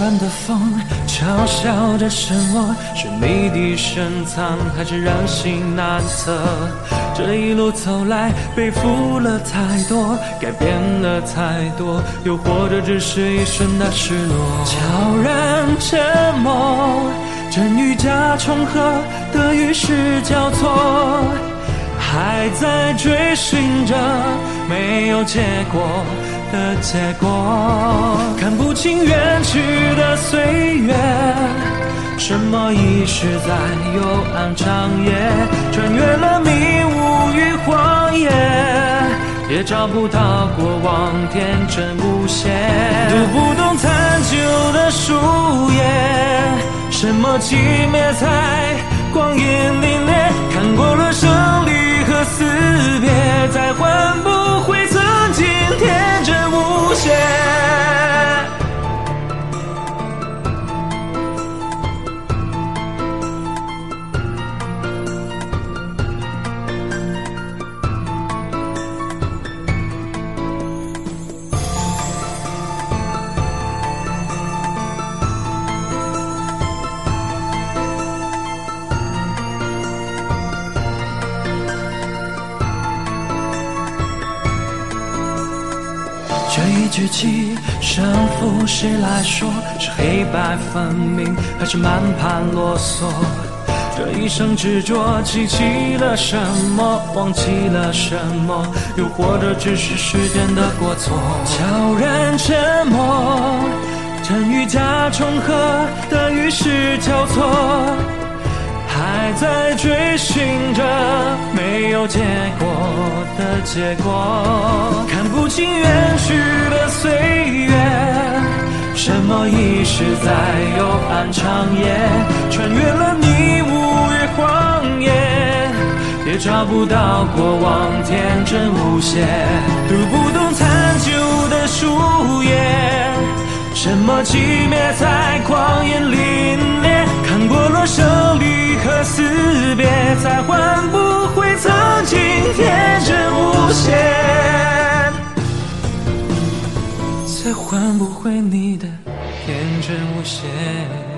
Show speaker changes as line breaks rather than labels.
远的风嘲笑着什么？是谜底深藏，还是人心难测？这一路走来，背负了太多，改变了太多，又或者只是一瞬的失落。悄然沉默，真与假重合，得与失交错，还在追寻着没有结果。的结果，看不清远去的岁月，什么遗失在幽暗长夜，穿越了迷雾与荒野，也找不到过往天真无邪。读不懂残旧的书页，什么寂灭在光阴里这一局棋，胜负谁来说？是黑白分明，还是满盘啰嗦？这一生执着，记起了什么？忘记了什么？又或者只是时间的过错？悄然沉默，真与假重合，得与失交错，还在追寻着有结果的结果，看不清远去的岁月，什么遗失在幽暗长夜，穿越了迷雾与荒野，也找不到过往天真无邪，读不懂残旧的书页，什么寂灭在光阴凛冽，看过了生离和死别，再换不天真无邪。才换不回你的天真无邪。